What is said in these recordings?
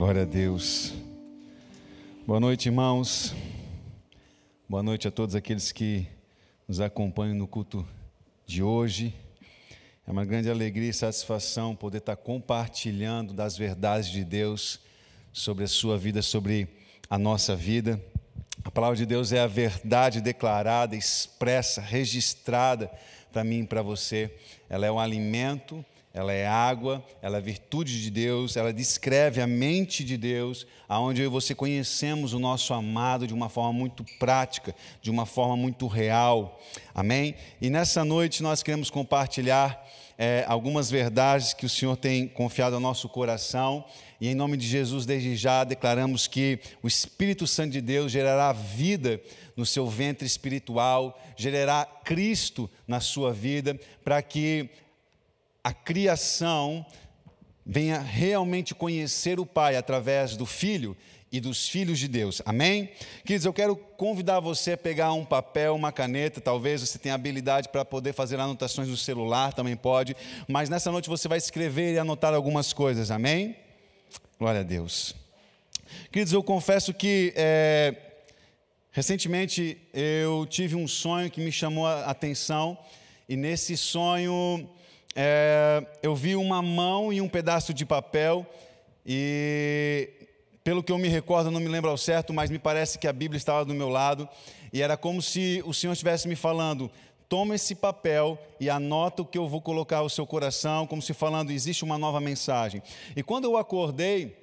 Glória a Deus. Boa noite, irmãos. Boa noite a todos aqueles que nos acompanham no culto de hoje. É uma grande alegria e satisfação poder estar compartilhando das verdades de Deus sobre a sua vida, sobre a nossa vida. A palavra de Deus é a verdade declarada, expressa, registrada para mim e para você. Ela é um alimento ela é água, ela é virtude de Deus, ela descreve a mente de Deus, aonde eu e você conhecemos o nosso amado de uma forma muito prática, de uma forma muito real. Amém? E nessa noite nós queremos compartilhar é, algumas verdades que o Senhor tem confiado ao nosso coração. E em nome de Jesus, desde já, declaramos que o Espírito Santo de Deus gerará vida no seu ventre espiritual, gerará Cristo na sua vida, para que a criação venha realmente conhecer o Pai através do Filho e dos filhos de Deus. Amém? Queridos, eu quero convidar você a pegar um papel, uma caneta, talvez você tenha habilidade para poder fazer anotações no celular, também pode, mas nessa noite você vai escrever e anotar algumas coisas. Amém? Glória a Deus. Queridos, eu confesso que é, recentemente eu tive um sonho que me chamou a atenção e nesse sonho é, eu vi uma mão e um pedaço de papel, e pelo que eu me recordo, não me lembro ao certo, mas me parece que a Bíblia estava do meu lado, e era como se o Senhor estivesse me falando: toma esse papel e anota o que eu vou colocar ao seu coração, como se falando, existe uma nova mensagem. E quando eu acordei,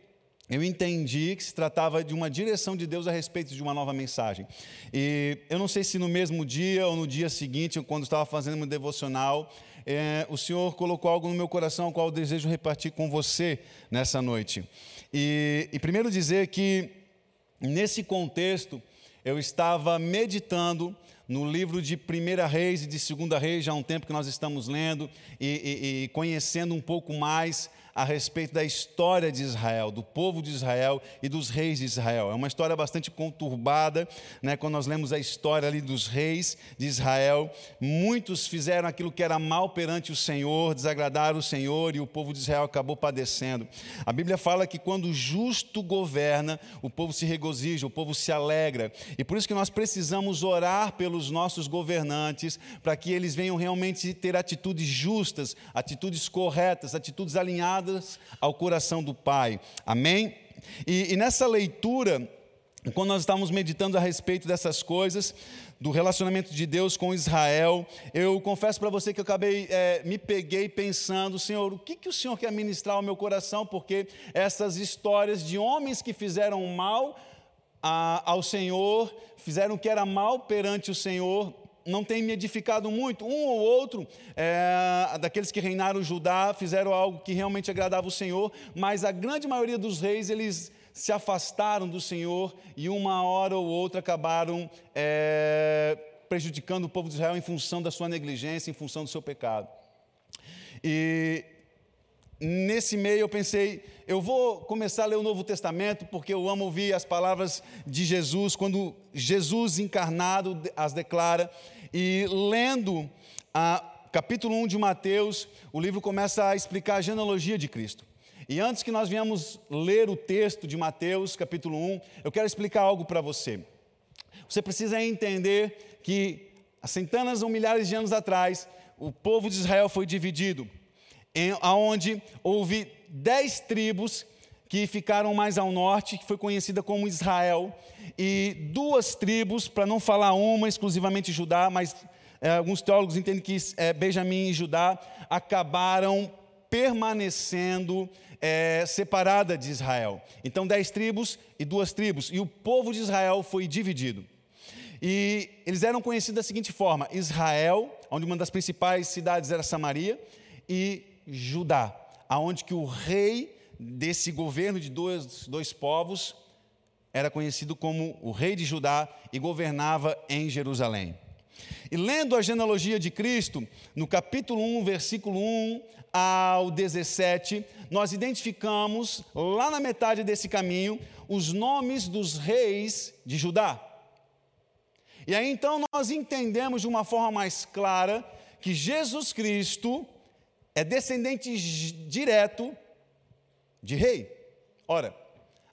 eu entendi que se tratava de uma direção de Deus a respeito de uma nova mensagem. E eu não sei se no mesmo dia ou no dia seguinte, quando estava fazendo meu devocional, é, o Senhor colocou algo no meu coração, qual eu desejo repartir com você nessa noite. E, e primeiro dizer que, nesse contexto, eu estava meditando no livro de Primeira Reis e de Segunda Reis, já há um tempo que nós estamos lendo e, e, e conhecendo um pouco mais a respeito da história de Israel, do povo de Israel e dos reis de Israel. É uma história bastante conturbada, né? quando nós lemos a história ali dos reis de Israel. Muitos fizeram aquilo que era mal perante o Senhor, desagradaram o Senhor e o povo de Israel acabou padecendo. A Bíblia fala que quando o justo governa, o povo se regozija, o povo se alegra. E por isso que nós precisamos orar pelos nossos governantes, para que eles venham realmente ter atitudes justas, atitudes corretas, atitudes alinhadas ao coração do Pai. Amém? E, e nessa leitura, quando nós estávamos meditando a respeito dessas coisas, do relacionamento de Deus com Israel, eu confesso para você que eu acabei, é, me peguei pensando, Senhor, o que, que o Senhor quer ministrar ao meu coração? Porque essas histórias de homens que fizeram mal a, ao Senhor, fizeram o que era mal perante o Senhor, não tem me edificado muito. Um ou outro é, daqueles que reinaram Judá fizeram algo que realmente agradava o Senhor, mas a grande maioria dos reis, eles se afastaram do Senhor e uma hora ou outra acabaram é, prejudicando o povo de Israel em função da sua negligência, em função do seu pecado. E nesse meio eu pensei, eu vou começar a ler o Novo Testamento, porque eu amo ouvir as palavras de Jesus, quando Jesus encarnado as declara, e lendo a capítulo 1 de Mateus, o livro começa a explicar a genealogia de Cristo. E antes que nós venhamos ler o texto de Mateus, capítulo 1, eu quero explicar algo para você. Você precisa entender que há centenas ou milhares de anos atrás, o povo de Israel foi dividido em, onde houve dez tribos que ficaram mais ao norte, que foi conhecida como Israel, e duas tribos, para não falar uma exclusivamente Judá, mas é, alguns teólogos entendem que é, Benjamim e Judá acabaram permanecendo é, separada de Israel. Então, dez tribos e duas tribos, e o povo de Israel foi dividido. E eles eram conhecidos da seguinte forma: Israel, onde uma das principais cidades era Samaria, e Judá, aonde que o rei desse governo de dois, dois povos era conhecido como o rei de Judá e governava em Jerusalém. E lendo a genealogia de Cristo, no capítulo 1, versículo 1 ao 17, nós identificamos, lá na metade desse caminho, os nomes dos reis de Judá. E aí então nós entendemos de uma forma mais clara que Jesus Cristo é descendente direto de rei. Ora,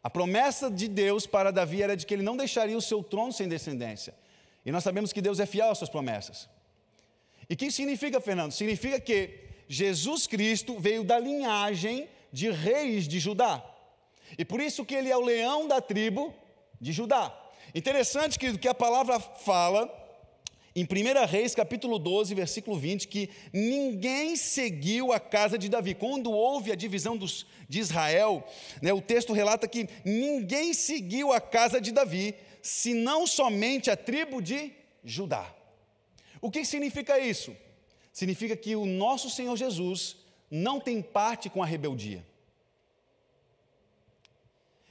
A promessa de Deus para Davi era de que ele não deixaria o seu trono sem descendência. E nós sabemos que Deus é fiel às suas promessas. E o que significa, Fernando? Significa que Jesus Cristo veio da linhagem de reis de Judá. E por isso que ele é o leão da tribo de Judá. Interessante, querido, que a palavra fala em 1 Reis, capítulo 12, versículo 20, que ninguém seguiu a casa de Davi. Quando houve a divisão dos, de Israel, né, o texto relata que ninguém seguiu a casa de Davi, senão somente a tribo de Judá. O que significa isso? Significa que o nosso Senhor Jesus não tem parte com a rebeldia.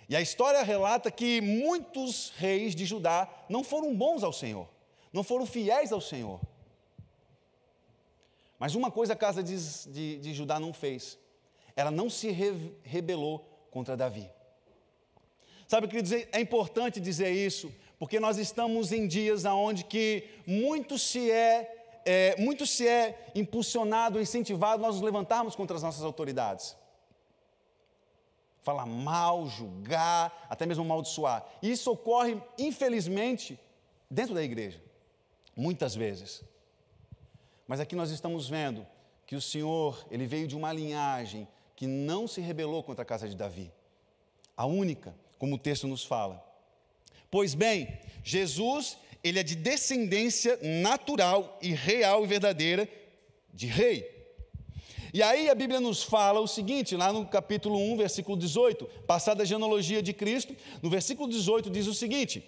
E a história relata que muitos reis de Judá não foram bons ao Senhor não foram fiéis ao Senhor. Mas uma coisa a casa de, de, de Judá não fez: ela não se re, rebelou contra Davi. Sabe, queridos, é importante dizer isso, porque nós estamos em dias onde que muito se é, é, muito se é impulsionado, incentivado nós nos levantarmos contra as nossas autoridades. Falar mal, julgar, até mesmo amaldiçoar. Isso ocorre, infelizmente, dentro da igreja muitas vezes. Mas aqui nós estamos vendo que o Senhor, ele veio de uma linhagem que não se rebelou contra a casa de Davi. A única, como o texto nos fala. Pois bem, Jesus, ele é de descendência natural e real e verdadeira de rei. E aí a Bíblia nos fala o seguinte, lá no capítulo 1, versículo 18, passada a genealogia de Cristo, no versículo 18 diz o seguinte: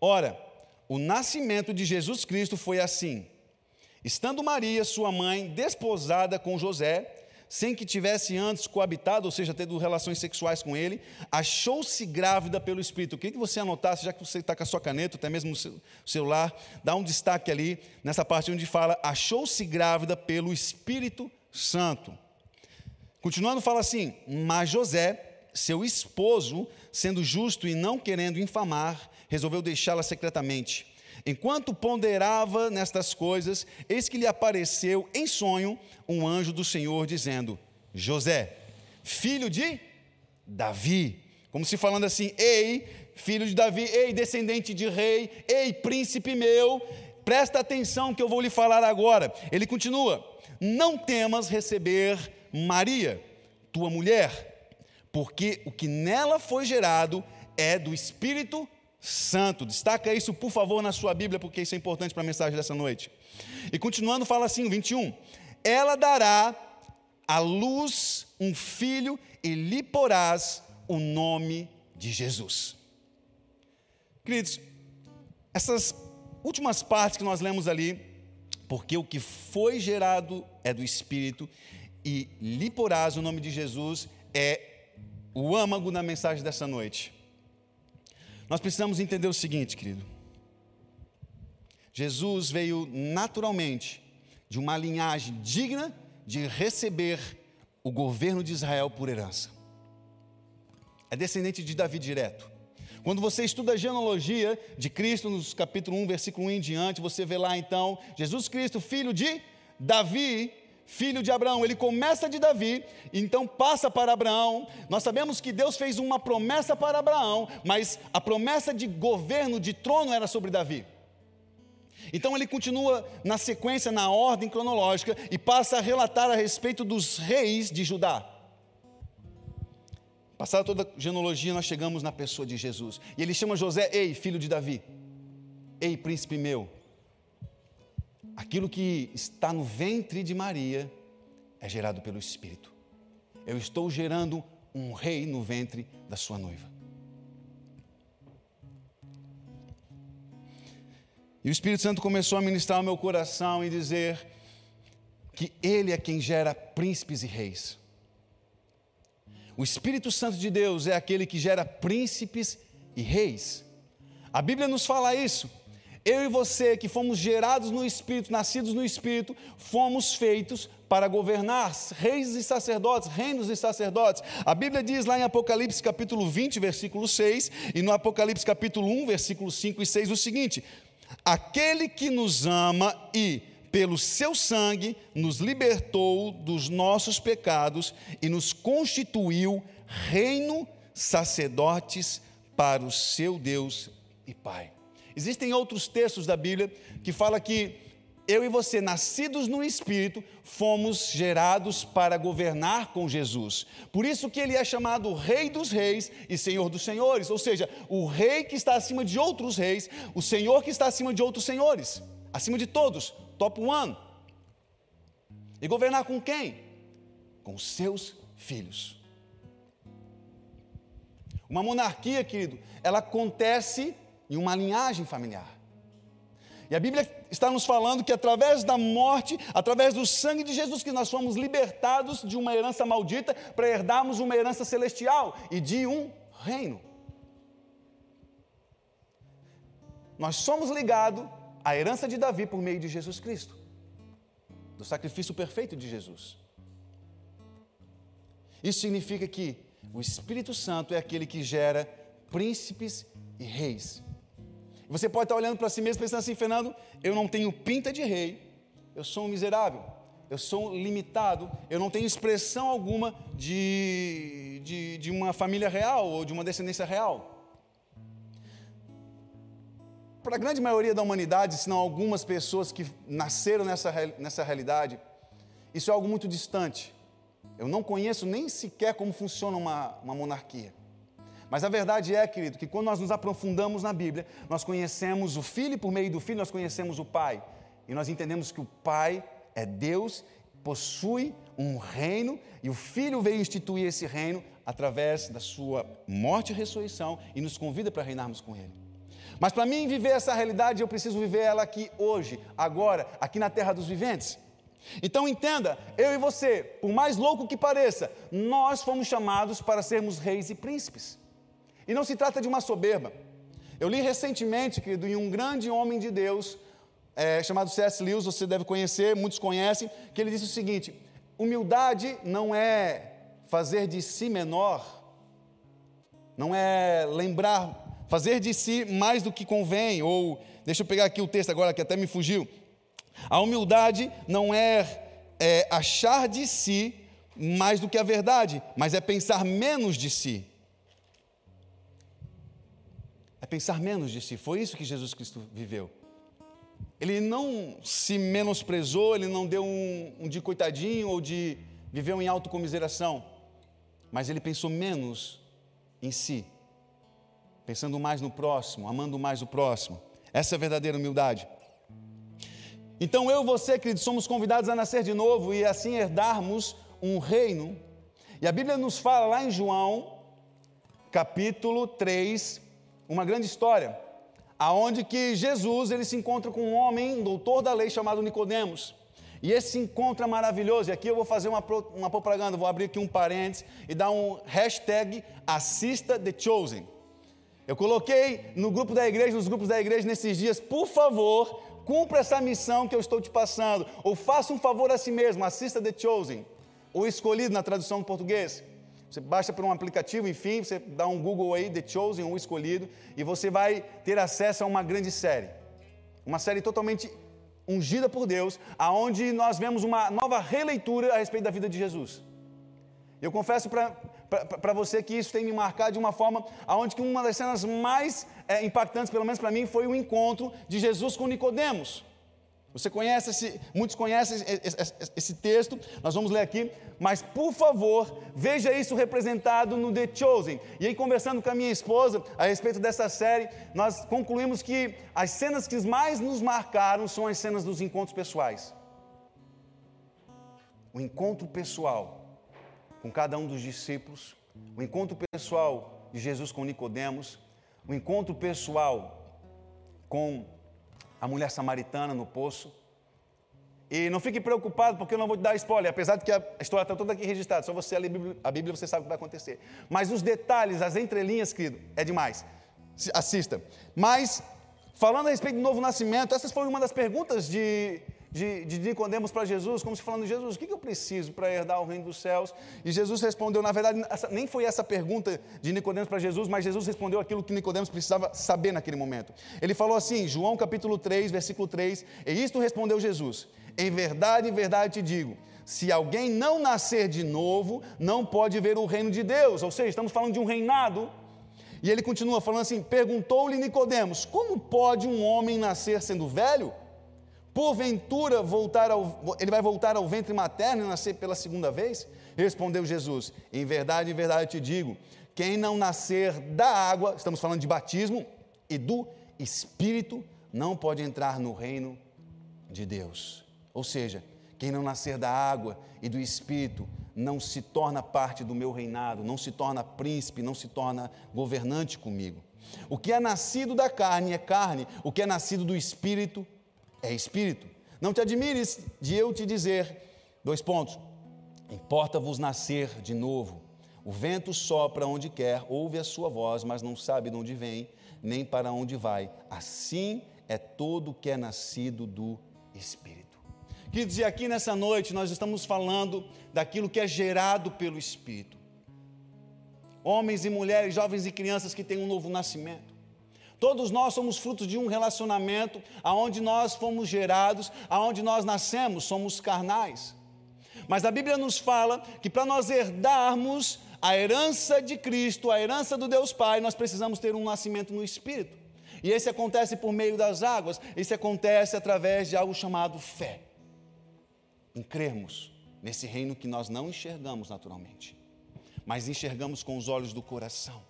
Ora, o nascimento de Jesus Cristo foi assim. Estando Maria, sua mãe, desposada com José, sem que tivesse antes coabitado, ou seja, tendo relações sexuais com ele, achou-se grávida pelo Espírito. Queria que você anotasse, já que você está com a sua caneta, até mesmo no celular, dá um destaque ali, nessa parte onde fala, achou-se grávida pelo Espírito Santo. Continuando, fala assim: Mas José, seu esposo, sendo justo e não querendo infamar, resolveu deixá-la secretamente. Enquanto ponderava nestas coisas, eis que lhe apareceu em sonho um anjo do Senhor dizendo: José, filho de Davi, como se falando assim: Ei, filho de Davi, ei, descendente de rei, ei, príncipe meu, presta atenção que eu vou lhe falar agora. Ele continua: Não temas receber Maria, tua mulher, porque o que nela foi gerado é do Espírito Santo. Destaca isso, por favor, na sua Bíblia, porque isso é importante para a mensagem dessa noite. E continuando, fala assim, 21. Ela dará à luz um filho e lhe porás o nome de Jesus. Queridos, essas últimas partes que nós lemos ali, porque o que foi gerado é do Espírito e lhe porás o nome de Jesus, é o âmago da mensagem dessa noite. Nós precisamos entender o seguinte, querido. Jesus veio naturalmente de uma linhagem digna de receber o governo de Israel por herança. É descendente de Davi direto. Quando você estuda a genealogia de Cristo, nos capítulo 1, versículo 1 em diante, você vê lá então Jesus Cristo, filho de Davi, filho de Abraão. Ele começa de Davi, então passa para Abraão. Nós sabemos que Deus fez uma promessa para Abraão, mas a promessa de governo, de trono, era sobre Davi. Então ele continua na sequência, na ordem cronológica, e passa a relatar a respeito dos reis de Judá. Passada toda a genealogia, nós chegamos na pessoa de Jesus. E ele chama José, ei, filho de Davi, ei, príncipe meu aquilo que está no ventre de Maria é gerado pelo Espírito. Eu estou gerando um rei no ventre da sua noiva. E o Espírito Santo começou a ministrar ao meu coração e dizer que Ele é quem gera príncipes e reis. O Espírito Santo de Deus é aquele que gera príncipes e reis. A Bíblia nos fala isso eu e você, que fomos gerados no Espírito, nascidos no Espírito, fomos feitos para governar, reis e sacerdotes, reinos e sacerdotes. A Bíblia diz lá em Apocalipse capítulo 20, versículo 6, e no Apocalipse capítulo 1, versículo 5 e 6, o seguinte: Aquele que nos ama e, pelo seu sangue, nos libertou dos nossos pecados e nos constituiu reino sacerdotes para o seu Deus e Pai. Existem outros textos da Bíblia que fala que eu e você, nascidos no Espírito, fomos gerados para governar com Jesus. Por isso que ele é chamado Rei dos Reis e Senhor dos Senhores, ou seja, o Rei que está acima de outros reis, o Senhor que está acima de outros senhores, acima de todos, top one. E governar com quem? Com seus filhos. Uma monarquia, querido, ela acontece em uma linhagem familiar. E a Bíblia está nos falando que através da morte, através do sangue de Jesus, que nós fomos libertados de uma herança maldita para herdarmos uma herança celestial e de um reino. Nós somos ligados à herança de Davi por meio de Jesus Cristo, do sacrifício perfeito de Jesus. Isso significa que o Espírito Santo é aquele que gera príncipes e reis. Você pode estar olhando para si mesmo pensando assim, Fernando, eu não tenho pinta de rei, eu sou um miserável, eu sou limitado, eu não tenho expressão alguma de, de, de uma família real ou de uma descendência real. Para a grande maioria da humanidade, se não algumas pessoas que nasceram nessa, nessa realidade, isso é algo muito distante. Eu não conheço nem sequer como funciona uma, uma monarquia. Mas a verdade é, querido, que quando nós nos aprofundamos na Bíblia, nós conhecemos o Filho e por meio do Filho nós conhecemos o Pai. E nós entendemos que o Pai é Deus, possui um reino e o Filho veio instituir esse reino através da sua morte e ressurreição e nos convida para reinarmos com Ele. Mas para mim viver essa realidade, eu preciso viver ela aqui hoje, agora, aqui na terra dos viventes. Então entenda, eu e você, por mais louco que pareça, nós fomos chamados para sermos reis e príncipes. E não se trata de uma soberba. Eu li recentemente, querido, em um grande homem de Deus, é, chamado C.S. Lewis, você deve conhecer, muitos conhecem, que ele disse o seguinte: humildade não é fazer de si menor, não é lembrar, fazer de si mais do que convém, ou, deixa eu pegar aqui o texto agora que até me fugiu. A humildade não é, é achar de si mais do que a verdade, mas é pensar menos de si é pensar menos de si. Foi isso que Jesus Cristo viveu. Ele não se menosprezou, ele não deu um, um de coitadinho ou de viveu em autocomiseração, mas ele pensou menos em si, pensando mais no próximo, amando mais o próximo. Essa é a verdadeira humildade. Então eu e você, queridos, somos convidados a nascer de novo e assim herdarmos um reino. E a Bíblia nos fala lá em João, capítulo 3, uma grande história, aonde que Jesus ele se encontra com um homem, um doutor da lei chamado Nicodemos. E esse encontro é maravilhoso. E aqui eu vou fazer uma, uma propaganda, vou abrir aqui um parênteses e dar um hashtag assista The Chosen. Eu coloquei no grupo da igreja, nos grupos da igreja nesses dias, por favor, cumpra essa missão que eu estou te passando. Ou faça um favor a si mesmo, assista The Chosen. O escolhido na tradução do português. Você baixa por um aplicativo, enfim, você dá um Google aí, The Chosen, o escolhido, e você vai ter acesso a uma grande série. Uma série totalmente ungida por Deus, aonde nós vemos uma nova releitura a respeito da vida de Jesus. Eu confesso para você que isso tem me marcado de uma forma aonde que uma das cenas mais é, impactantes, pelo menos para mim, foi o encontro de Jesus com Nicodemos. Você conhece, esse, muitos conhecem esse, esse, texto, nós vamos ler aqui, mas por favor, veja isso representado no The Chosen. E aí, conversando com a minha esposa a respeito dessa série, nós concluímos que as cenas que mais nos marcaram são as cenas dos encontros pessoais. O encontro pessoal com cada um dos discípulos, o encontro pessoal de Jesus com Nicodemos, o encontro pessoal com a mulher samaritana no poço. E não fique preocupado, porque eu não vou te dar spoiler, apesar de que a história está toda aqui registrada, só você ler a Bíblia você sabe o que vai acontecer. Mas os detalhes, as entrelinhas, querido, é demais. Assista. Mas, falando a respeito do novo nascimento, essas foram uma das perguntas de, de, de Nicodemos para Jesus, como se falando, Jesus, o que, eu preciso para herdar o reino dos céus? E Jesus respondeu, na verdade, essa, nem foi essa pergunta de Nicodemos para Jesus, mas Jesus respondeu aquilo que Nicodemos precisava saber naquele momento. Ele falou assim, João capítulo 3, versículo 3, e isto respondeu Jesus, em verdade, em verdade te digo, Se alguém não nascer de novo, não pode ver o reino de Deus. Ou seja, estamos falando de um reinado. E ele continua falando assim: perguntou-lhe Nicodemos: Como pode um homem nascer sendo velho? Porventura voltar ao, ele vai voltar ao ventre materno e nascer pela segunda vez? Respondeu Jesus: Em verdade, em verdade eu te digo: quem não nascer da água, estamos falando de batismo, e do Espírito, não pode entrar no reino de Deus. Ou seja, quem não nascer da água e do Espírito não se torna parte do meu reinado, não se torna príncipe, não se torna governante comigo. O que é nascido da carne é carne, o que é nascido do Espírito é Espírito. Não te admires de eu te dizer, dois pontos, importa-vos nascer de novo. O vento sopra onde quer, ouve a sua voz, mas não sabe de onde vem, nem para onde vai. Assim é todo que é nascido do Espírito. Quer dizer, aqui nessa noite nós estamos falando daquilo que é gerado pelo Espírito. Homens e mulheres, jovens e crianças que têm um novo nascimento. Todos nós somos frutos de um relacionamento aonde nós fomos gerados, aonde nós nascemos, somos carnais. Mas a Bíblia nos fala que para nós herdarmos a herança de Cristo, a herança do Deus Pai, nós precisamos ter um nascimento no Espírito. E esse acontece por meio das águas, esse acontece através de algo chamado fé. Em crermos nesse reino que nós não enxergamos naturalmente, mas enxergamos com os olhos do coração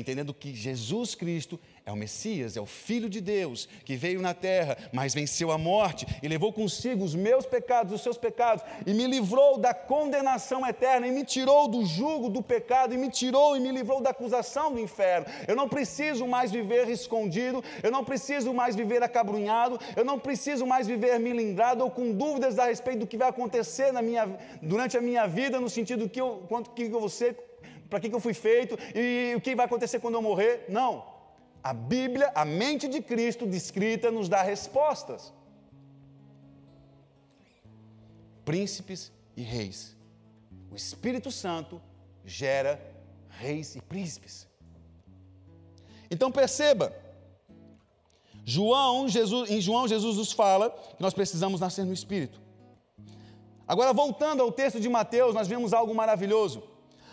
entendendo que Jesus Cristo é o Messias, é o Filho de Deus, que veio na terra, mas venceu a morte e levou consigo os meus pecados, os seus pecados, e me livrou da condenação eterna, e me tirou do jugo do pecado, e me tirou e me livrou da acusação do inferno. Eu não preciso mais viver escondido, eu não preciso mais viver acabrunhado, eu não preciso mais viver milindrado ou com dúvidas a respeito do que vai acontecer na minha, durante a minha vida, no sentido que eu, quanto que eu vou ser para que, que eu fui feito e o que vai acontecer quando eu morrer. Não. A Bíblia, a mente de Cristo descrita, nos dá respostas. Príncipes e reis. O Espírito Santo gera reis e príncipes. Então perceba, João, Jesus, em João Jesus nos fala que nós precisamos nascer no Espírito. Agora voltando ao texto de Mateus, nós vemos algo maravilhoso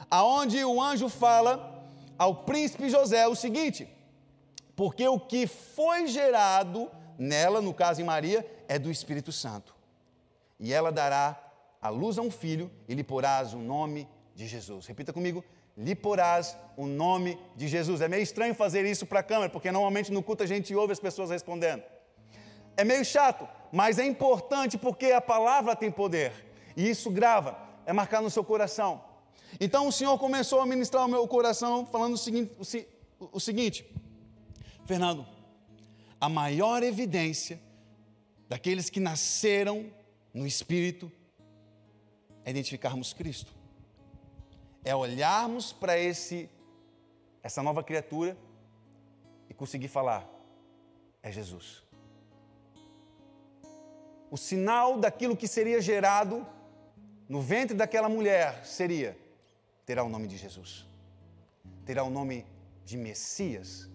aonde o anjo fala ao príncipe José o seguinte: porque o que foi gerado nela, no caso em Maria, é do Espírito Santo. E ela dará a luz a um filho e lhe porás o nome de Jesus. Repita comigo: lhe porás o nome de Jesus. É meio estranho fazer isso para a câmera, porque normalmente no culto a gente ouve as pessoas respondendo. É meio chato, mas é importante porque a palavra tem poder. E isso grava, é marcar no seu coração. Então o Senhor começou a ministrar o meu coração falando o seguinte, o, o seguinte Fernando, a maior evidência daqueles que nasceram no Espírito é identificarmos Cristo. É olharmos para esse essa nova criatura e conseguir falar é Jesus. O sinal daquilo que seria gerado no ventre daquela mulher seria terá o nome de Jesus, terá o nome de Messias,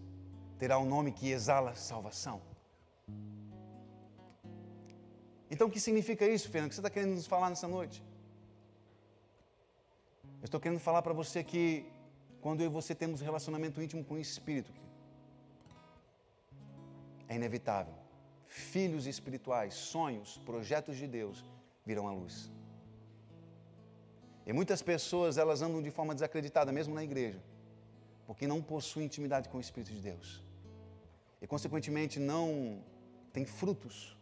terá o nome que exala salvação. Então, o que significa isso, Fernando? O que você está querendo nos falar nessa noite? Eu estou querendo falar para você que quando eu e você temos relacionamento íntimo com o Espírito, é inevitável. Filhos espirituais, sonhos, projetos de Deus virão à luz. E muitas pessoas, elas andam de forma desacreditada, mesmo na igreja, porque não possuem intimidade com o Espírito de Deus. E, consequentemente, não têm frutos.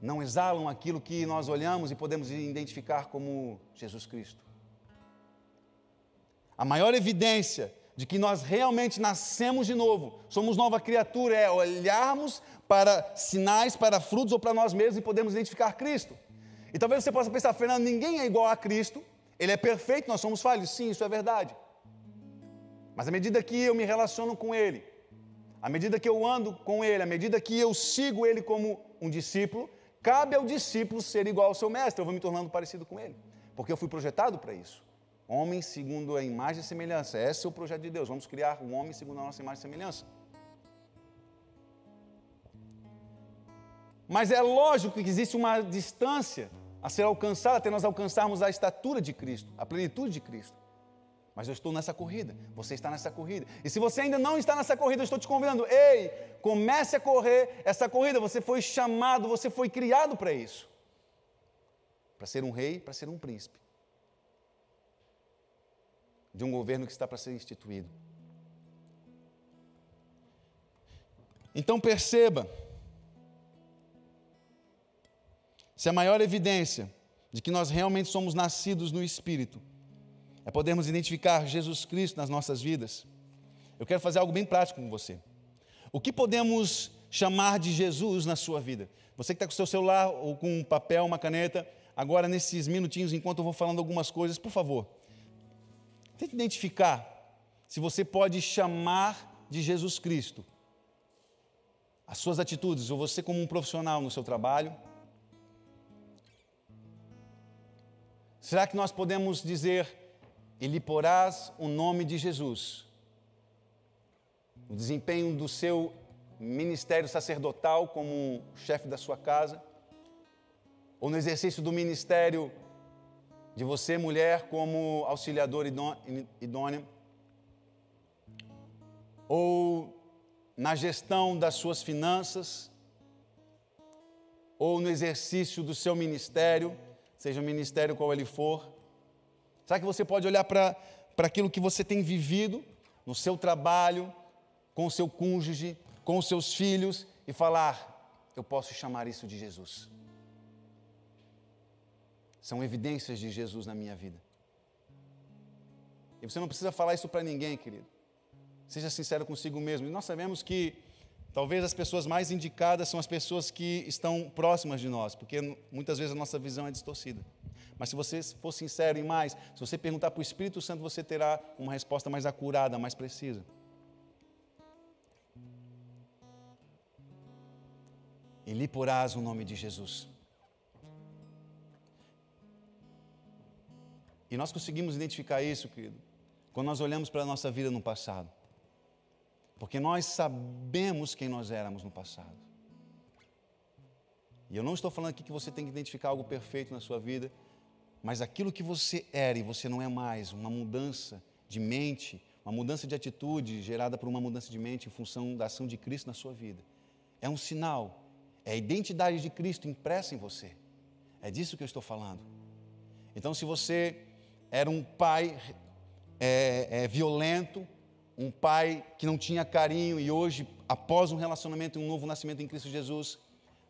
Não exalam aquilo que nós olhamos e podemos identificar como Jesus Cristo. A maior evidência de que nós realmente nascemos de novo, somos nova criatura, é olharmos para sinais, para frutos ou para nós mesmos e podemos identificar Cristo. E talvez você possa pensar, Fernando, ninguém é igual a Cristo, ele é perfeito, nós somos falhos. Sim, isso é verdade. Mas à medida que eu me relaciono com ele, à medida que eu ando com ele, à medida que eu sigo ele como um discípulo, cabe ao discípulo ser igual ao seu mestre, eu vou me tornando parecido com ele, porque eu fui projetado para isso. Homem segundo a imagem e semelhança, esse é o projeto de Deus. Vamos criar um homem segundo a nossa imagem e semelhança. Mas é lógico que existe uma distância a ser alcançada até nós alcançarmos a estatura de Cristo, a plenitude de Cristo. Mas eu estou nessa corrida, você está nessa corrida. E se você ainda não está nessa corrida, eu estou te convidando, ei, comece a correr essa corrida. Você foi chamado, você foi criado para isso para ser um rei, para ser um príncipe de um governo que está para ser instituído. Então perceba, se a maior evidência de que nós realmente somos nascidos no Espírito é podermos identificar Jesus Cristo nas nossas vidas. Eu quero fazer algo bem prático com você. O que podemos chamar de Jesus na sua vida? Você que está com o seu celular ou com um papel, uma caneta, agora nesses minutinhos, enquanto eu vou falando algumas coisas, por favor, tente identificar se você pode chamar de Jesus Cristo as suas atitudes, ou você como um profissional no seu trabalho. Será que nós podemos dizer e lhe porás o nome de Jesus. O desempenho do seu ministério sacerdotal como chefe da sua casa, ou no exercício do ministério de você, mulher, como auxiliador idônea, ou na gestão das suas finanças, ou no exercício do seu ministério, seja o ministério qual ele for, Será que você pode olhar para aquilo que você tem vivido no seu trabalho, com o seu cônjuge, com os seus filhos e falar: eu posso chamar isso de Jesus? São evidências de Jesus na minha vida. E você não precisa falar isso para ninguém, querido. Seja sincero consigo mesmo. Nós sabemos que talvez as pessoas mais indicadas são as pessoas que estão próximas de nós, porque muitas vezes a nossa visão é distorcida. Mas se você for sincero em mais, se você perguntar para o Espírito Santo, você terá uma resposta mais acurada, mais precisa. E lhe porás o nome de Jesus. E nós conseguimos identificar isso, querido, quando nós olhamos para a nossa vida no passado. Porque nós sabemos quem nós éramos no passado. E eu não estou falando aqui que você tem que identificar algo perfeito na sua vida, mas aquilo que você era e você não é mais, uma mudança de mente, uma mudança de atitude gerada por uma mudança de mente em função da ação de Cristo na sua vida, é um sinal, é a identidade de Cristo impressa em você. É disso que eu estou falando. Então, se você era um pai é, é, violento, um pai que não tinha carinho e hoje, após um relacionamento e um novo nascimento em Cristo Jesus,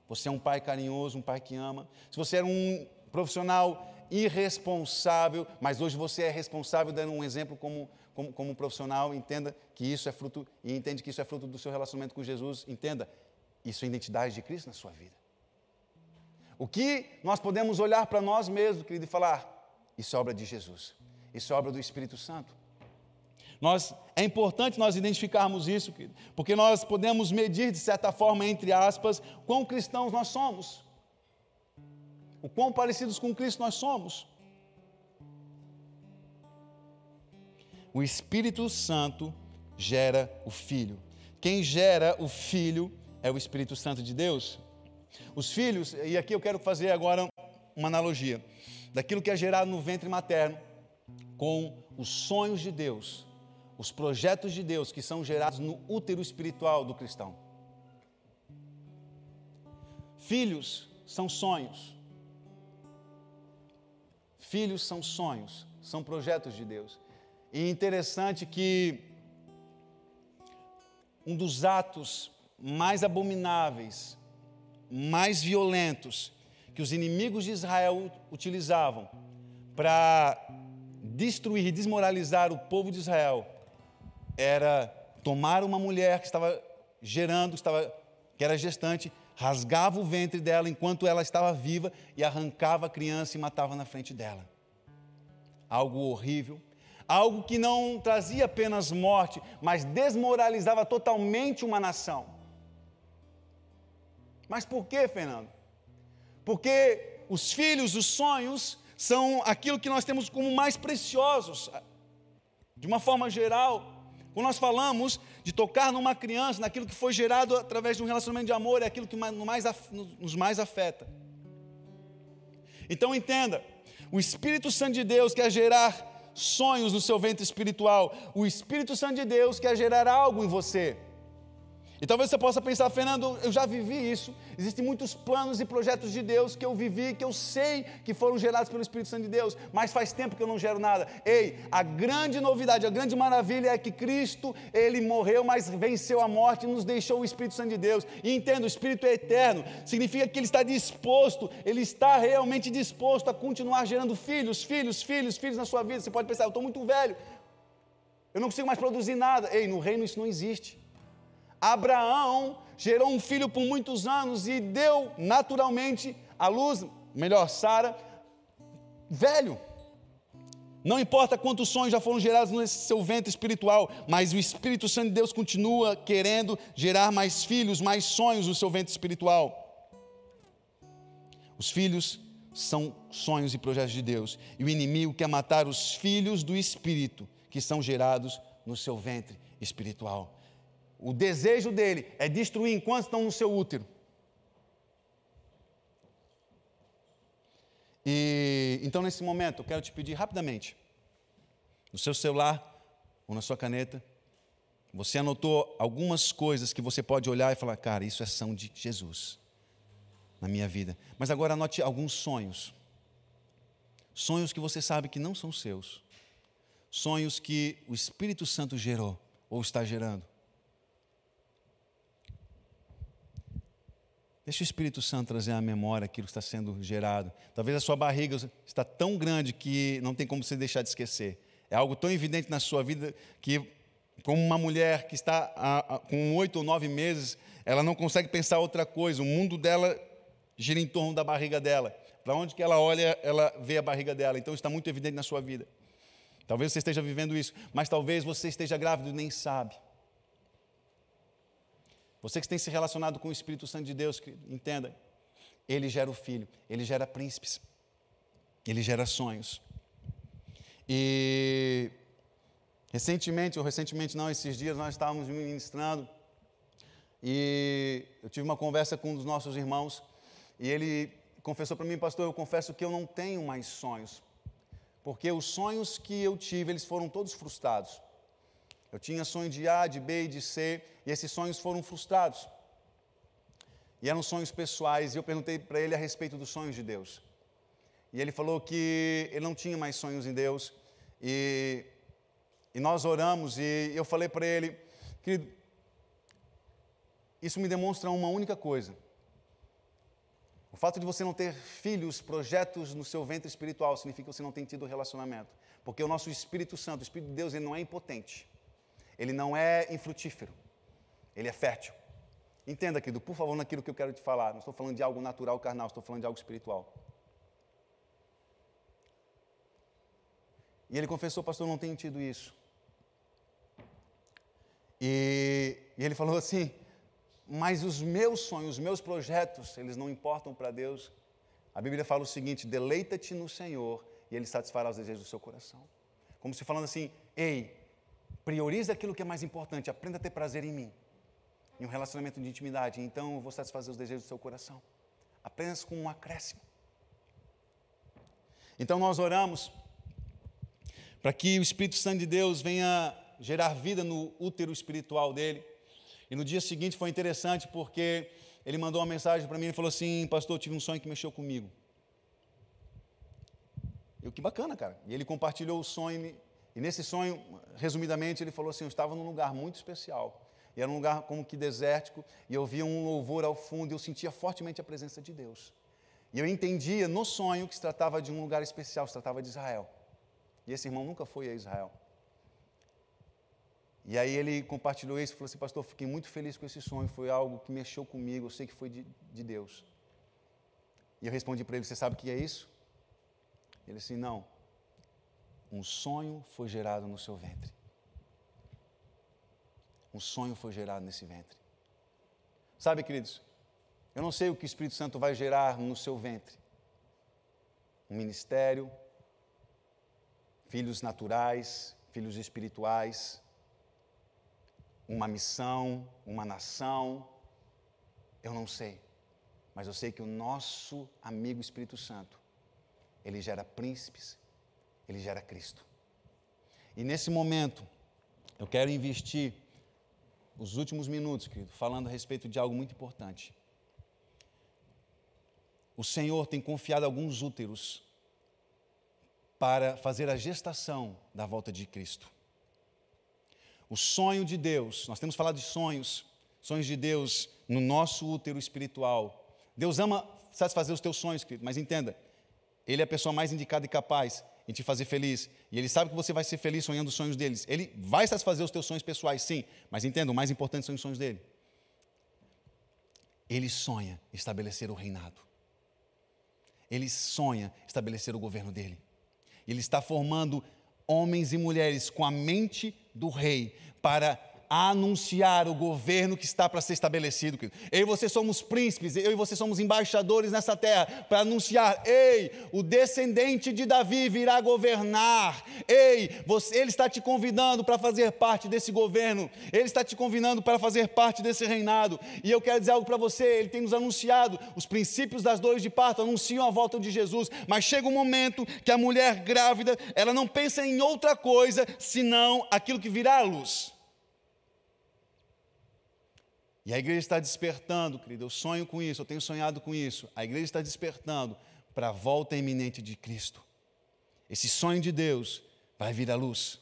você é um pai carinhoso, um pai que ama. Se você era um profissional irresponsável, mas hoje você é responsável, dando um exemplo como, como, como profissional, entenda que isso é fruto, e entende que isso é fruto do seu relacionamento com Jesus, entenda, isso é identidade de Cristo na sua vida. O que nós podemos olhar para nós mesmos, querido, e falar, isso é obra de Jesus, isso é obra do Espírito Santo. Nós, é importante nós identificarmos isso, porque nós podemos medir, de certa forma, entre aspas, quão cristãos nós somos o quão parecidos com Cristo nós somos. O Espírito Santo gera o Filho. Quem gera o Filho é o Espírito Santo de Deus. Os filhos, e aqui eu quero fazer agora uma analogia, daquilo que é gerado no ventre materno com os sonhos de Deus, os projetos de Deus que são gerados no útero espiritual do cristão. Filhos são sonhos. Filhos são sonhos, são projetos de Deus. E interessante que um dos atos mais abomináveis, mais violentos que os inimigos de Israel utilizavam para destruir e desmoralizar o povo de Israel era tomar uma mulher que estava gerando, que, estava, que era gestante, rasgava o ventre dela enquanto ela estava viva e arrancava a criança e matava na frente dela. Algo horrível, algo que não trazia apenas morte, mas desmoralizava totalmente uma nação. Mas por que, Fernando? Porque os filhos, os sonhos, são aquilo que nós temos como mais preciosos. De uma forma geral, quando nós falamos de tocar numa criança, naquilo que foi gerado através de um relacionamento de amor, é aquilo que nos mais afeta. Então entenda: o Espírito Santo de Deus quer gerar sonhos no seu ventre espiritual, o Espírito Santo de Deus quer gerar algo em você. E talvez você possa pensar, Fernando, eu já vivi isso. Existem muitos planos e projetos de Deus que eu vivi, que eu sei que foram gerados pelo Espírito Santo de Deus, mas faz tempo que eu não gero nada. Ei, a grande novidade, a grande maravilha é que Cristo, ele morreu, mas venceu a morte e nos deixou o Espírito Santo de Deus. E entenda, o Espírito é eterno, significa que ele está disposto, ele está realmente disposto a continuar gerando filhos, filhos, filhos, filhos na sua vida. Você pode pensar, eu estou muito velho, eu não consigo mais produzir nada. Ei, no reino isso não existe. Abraão gerou um filho por muitos anos e deu naturalmente a luz, melhor, Sara, velho. Não importa quantos sonhos já foram gerados nesse seu ventre espiritual, mas o Espírito Santo de Deus continua querendo gerar mais filhos, mais sonhos no seu ventre espiritual. Os filhos são sonhos e projetos de Deus, e o inimigo quer matar os filhos do Espírito que são gerados no seu ventre espiritual. O desejo dele é destruir enquanto estão no seu útero. E então nesse momento eu quero te pedir rapidamente, no seu celular ou na sua caneta, você anotou algumas coisas que você pode olhar e falar, cara, isso é ação de Jesus na minha vida. Mas agora anote alguns sonhos. Sonhos que você sabe que não são seus. Sonhos que o Espírito Santo gerou ou está gerando. Deixa o Espírito Santo trazer à memória aquilo que está sendo gerado. Talvez a sua barriga está tão grande que não tem como você deixar de esquecer. É algo tão evidente na sua vida que, como uma mulher que está a, a, com oito ou nove meses, ela não consegue pensar outra coisa. O mundo dela gira em torno da barriga dela. Para onde que ela olha, ela vê a barriga dela. Então está muito evidente na sua vida. Talvez você esteja vivendo isso, mas talvez você esteja grávido e nem sabe. Você que tem se relacionado com o Espírito Santo de Deus, entenda, ele gera o filho, ele gera príncipes, ele gera sonhos. E recentemente, ou recentemente não, esses dias nós estávamos ministrando e eu tive uma conversa com um dos nossos irmãos e ele confessou para mim, pastor, eu confesso que eu não tenho mais sonhos, porque os sonhos que eu tive, eles foram todos frustrados. Eu tinha sonho de A, de B e de C, e esses sonhos foram frustrados. E eram sonhos pessoais, e eu perguntei para ele a respeito dos sonhos de Deus. E ele falou que ele não tinha mais sonhos em Deus, e, e nós oramos, e eu falei para ele, querido, isso me demonstra uma única coisa. O fato de você não ter filhos, projetos no seu ventre espiritual, significa que você não tem tido relacionamento. Porque o nosso Espírito Santo, o Espírito de Deus, ele não é impotente. Ele não é infrutífero, ele é fértil. Entenda, querido, por favor, naquilo que eu quero te falar. Não estou falando de algo natural, carnal, estou falando de algo espiritual. E ele confessou, pastor, não tenho tido isso. E, e ele falou assim: mas os meus sonhos, os meus projetos, eles não importam para Deus. A Bíblia fala o seguinte: deleita-te no Senhor e Ele satisfará os desejos do seu coração. Como se falando assim: ei, Priorize aquilo que é mais importante. Aprenda a ter prazer em mim. Em um relacionamento de intimidade. Então eu vou satisfazer os desejos do seu coração. Apenas com um acréscimo. Então nós oramos para que o Espírito Santo de Deus venha gerar vida no útero espiritual dele. E no dia seguinte foi interessante porque ele mandou uma mensagem para mim e falou assim: Pastor, eu tive um sonho que mexeu comigo. Eu, que bacana, cara. E ele compartilhou o sonho e nesse sonho, resumidamente, ele falou assim: Eu estava num lugar muito especial. E era um lugar como que desértico, e eu via um louvor ao fundo, e eu sentia fortemente a presença de Deus. E eu entendia no sonho que se tratava de um lugar especial, se tratava de Israel. E esse irmão nunca foi a Israel. E aí ele compartilhou isso e falou assim: Pastor, fiquei muito feliz com esse sonho, foi algo que mexeu comigo, eu sei que foi de, de Deus. E eu respondi para ele: Você sabe o que é isso? Ele disse: Não um sonho foi gerado no seu ventre. Um sonho foi gerado nesse ventre. Sabe, queridos, eu não sei o que o Espírito Santo vai gerar no seu ventre. Um ministério, filhos naturais, filhos espirituais, uma missão, uma nação. Eu não sei. Mas eu sei que o nosso amigo Espírito Santo ele gera príncipes, ele gera Cristo. E nesse momento, eu quero investir os últimos minutos, querido, falando a respeito de algo muito importante. O Senhor tem confiado alguns úteros para fazer a gestação da volta de Cristo. O sonho de Deus, nós temos falado de sonhos, sonhos de Deus no nosso útero espiritual. Deus ama satisfazer os teus sonhos, querido, mas entenda, Ele é a pessoa mais indicada e capaz em te fazer feliz. E Ele sabe que você vai ser feliz sonhando os sonhos deles. Ele vai satisfazer os teus sonhos pessoais, sim, mas entenda, o mais importante são os sonhos dele. Ele sonha estabelecer o reinado. Ele sonha estabelecer o governo dele. Ele está formando homens e mulheres com a mente do rei para a anunciar o governo que está para ser estabelecido. Eu e você somos príncipes, eu e você somos embaixadores nessa terra para anunciar: ei, o descendente de Davi virá governar. Ei, você, ele está te convidando para fazer parte desse governo, ele está te convidando para fazer parte desse reinado. E eu quero dizer algo para você: ele tem nos anunciado os princípios das dores de parto, anunciam a volta de Jesus, mas chega um momento que a mulher grávida, ela não pensa em outra coisa senão aquilo que virá à luz. E a igreja está despertando, querido. Eu sonho com isso, eu tenho sonhado com isso. A igreja está despertando para a volta iminente de Cristo. Esse sonho de Deus vai vir à luz.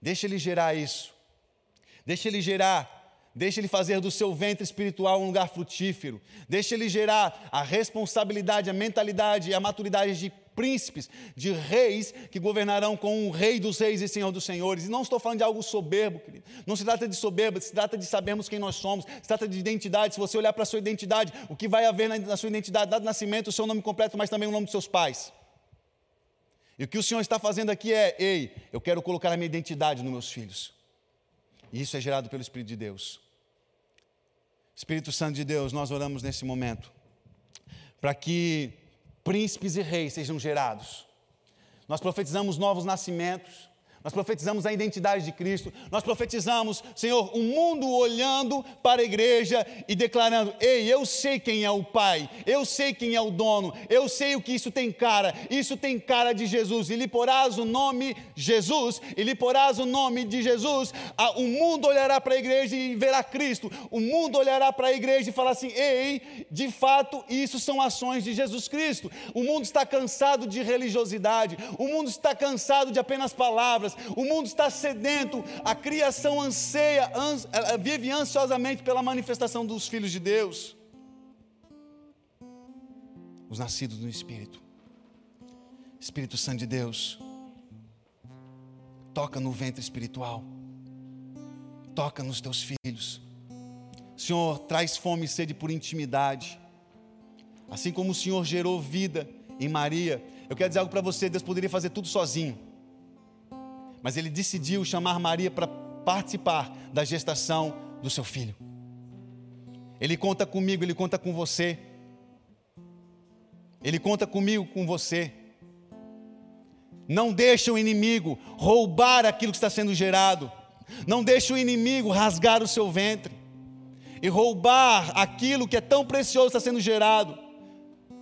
Deixa ele gerar isso. Deixa ele gerar Deixa ele fazer do seu ventre espiritual um lugar frutífero. Deixa ele gerar a responsabilidade, a mentalidade e a maturidade de príncipes, de reis que governarão com o rei dos reis e senhor dos senhores. E não estou falando de algo soberbo, querido. Não se trata de soberba, se trata de sabermos quem nós somos, se trata de identidade. Se você olhar para a sua identidade, o que vai haver na sua identidade, dado nascimento, o seu nome completo, mas também o nome dos seus pais. E o que o Senhor está fazendo aqui é: ei, eu quero colocar a minha identidade nos meus filhos. E isso é gerado pelo Espírito de Deus. Espírito Santo de Deus, nós oramos nesse momento para que príncipes e reis sejam gerados. Nós profetizamos novos nascimentos, nós profetizamos a identidade de Cristo, nós profetizamos, Senhor, o mundo olhando para a igreja e declarando: Ei, eu sei quem é o Pai, eu sei quem é o dono, eu sei o que isso tem cara, isso tem cara de Jesus, e lhe porás o nome Jesus, e lhe porás o nome de Jesus, o mundo olhará para a igreja e verá Cristo, o mundo olhará para a igreja e falará assim: Ei, de fato, isso são ações de Jesus Cristo. O mundo está cansado de religiosidade, o mundo está cansado de apenas palavras o mundo está sedento, a criação anseia, ans, vive ansiosamente pela manifestação dos filhos de Deus, os nascidos no Espírito. Espírito Santo de Deus, toca no ventre espiritual, toca nos teus filhos. Senhor, traz fome e sede por intimidade. Assim como o Senhor gerou vida em Maria, eu quero dizer algo para você: Deus poderia fazer tudo sozinho mas ele decidiu chamar Maria para participar da gestação do seu filho. Ele conta comigo, ele conta com você. Ele conta comigo, com você. Não deixe o inimigo roubar aquilo que está sendo gerado. Não deixe o inimigo rasgar o seu ventre e roubar aquilo que é tão precioso está sendo gerado.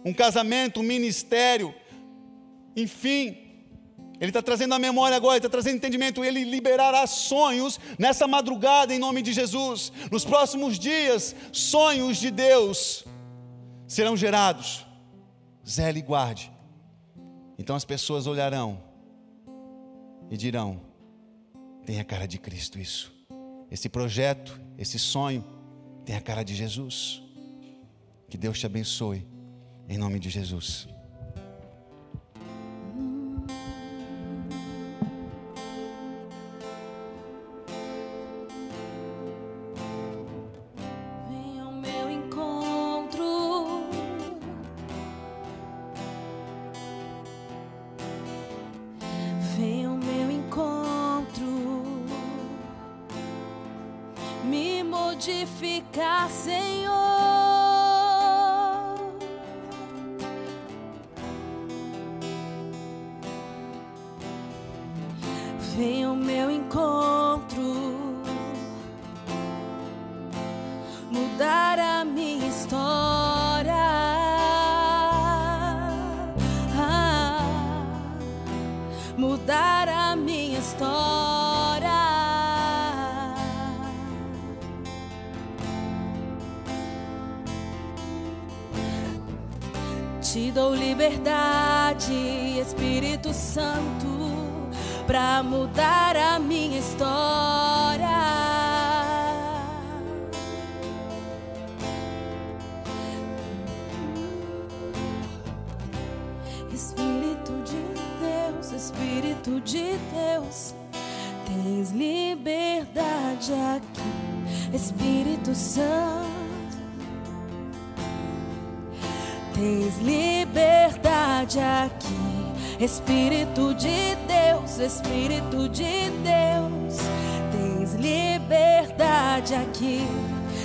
Um casamento, um ministério, enfim, ele está trazendo a memória agora, está trazendo entendimento. Ele liberará sonhos nessa madrugada em nome de Jesus. Nos próximos dias, sonhos de Deus serão gerados. Zele e guarde. Então as pessoas olharão e dirão: tem a cara de Cristo isso. Esse projeto, esse sonho, tem a cara de Jesus. Que Deus te abençoe, em nome de Jesus. vem ao meu encontro mudar a minha história. Ah, mudar a minha história. Te dou liberdade, Espírito Santo para mudar a minha história. Espírito de Deus, Espírito de Deus, tens liberdade aqui, Espírito Santo. Tens liberdade aqui, Espírito de Deus. Santo, Espírito de Deus, tens liberdade aqui.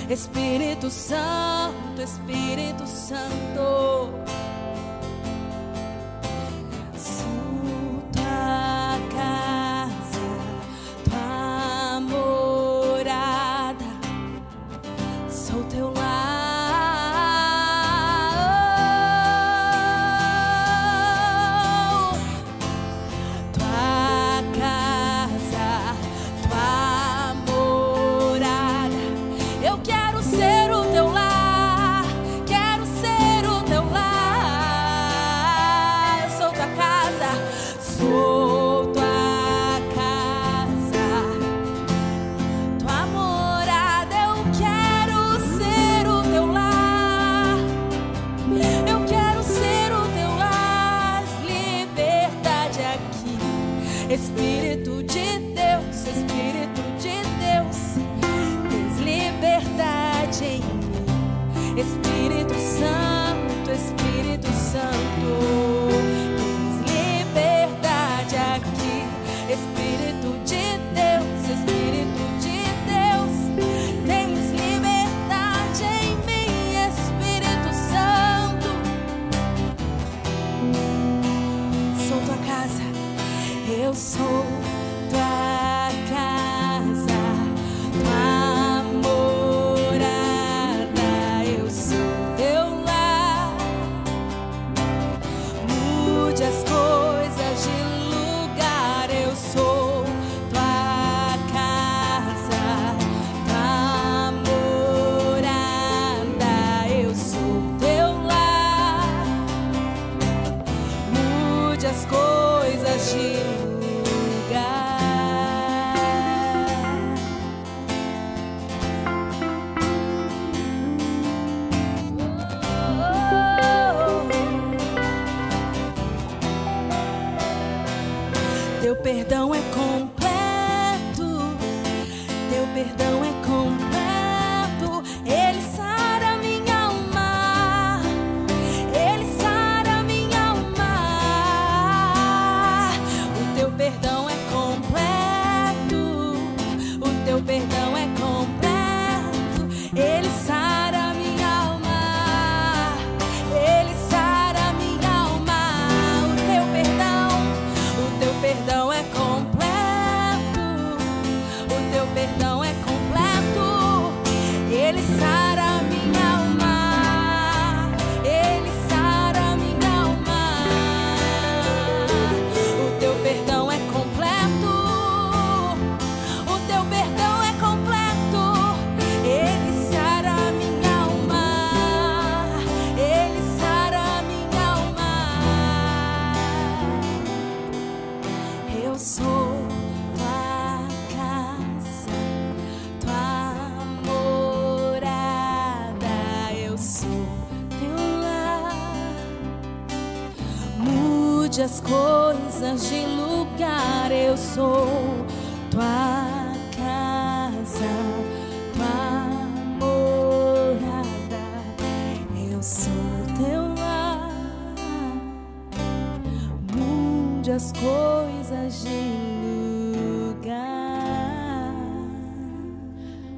Espírito Santo, Espírito Santo.